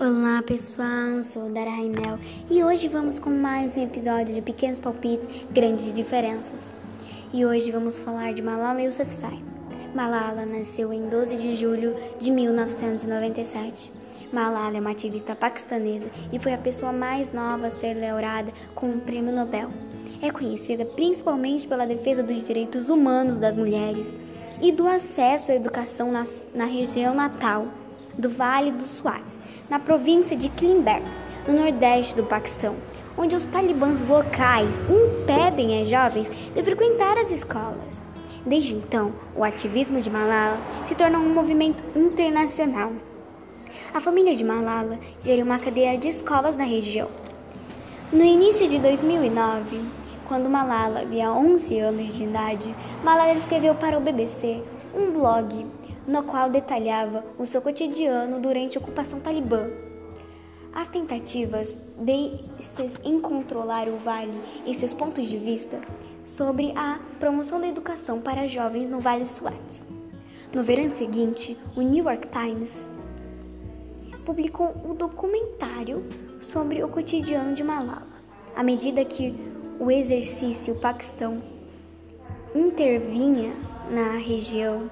Olá pessoal, sou Dara Rainel e hoje vamos com mais um episódio de Pequenos Palpites, Grandes Diferenças. E hoje vamos falar de Malala Yousafzai. Malala nasceu em 12 de julho de 1997. Malala é uma ativista paquistanesa e foi a pessoa mais nova a ser laureada com o Prêmio Nobel. É conhecida principalmente pela defesa dos direitos humanos das mulheres e do acesso à educação na, na região natal do Vale dos Swats, na província de Klimber, no nordeste do Paquistão, onde os talibãs locais impedem as jovens de frequentar as escolas. Desde então, o ativismo de Malala se tornou um movimento internacional. A família de Malala geriu uma cadeia de escolas na região. No início de 2009, quando Malala havia 11 anos de idade, Malala escreveu para o BBC um blog no qual detalhava o seu cotidiano durante a ocupação talibã. As tentativas destes em controlar o Vale e seus pontos de vista sobre a promoção da educação para jovens no Vale Swat. No verão seguinte, o New York Times publicou um documentário sobre o cotidiano de Malala. À medida que o exercício Paquistão intervinha na região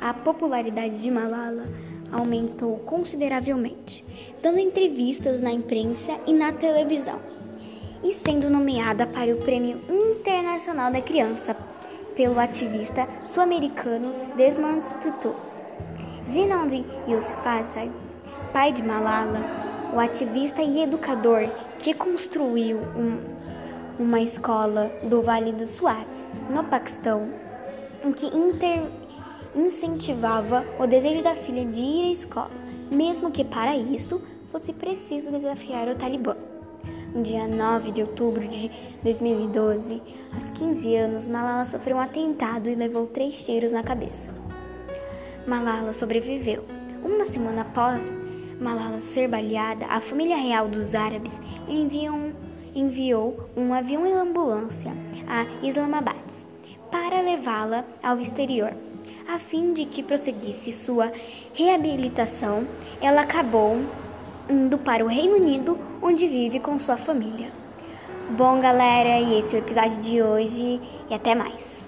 a popularidade de Malala aumentou consideravelmente, dando entrevistas na imprensa e na televisão, e sendo nomeada para o Prêmio Internacional da Criança pelo ativista sul-americano Desmond Tutu. Zinaldi Yousafzai, pai de Malala, o ativista e educador que construiu um, uma escola do Vale do Swat, no Paquistão, em que inter incentivava o desejo da filha de ir à escola, mesmo que para isso fosse preciso desafiar o Talibã. No dia 9 de outubro de 2012, aos 15 anos, Malala sofreu um atentado e levou três tiros na cabeça. Malala sobreviveu. Uma semana após Malala ser baleada, a família real dos árabes enviou, enviou um avião e ambulância a Islamabad para levá-la ao exterior. A fim de que prosseguisse sua reabilitação, ela acabou indo para o Reino Unido, onde vive com sua família. Bom, galera, e esse é o episódio de hoje e até mais.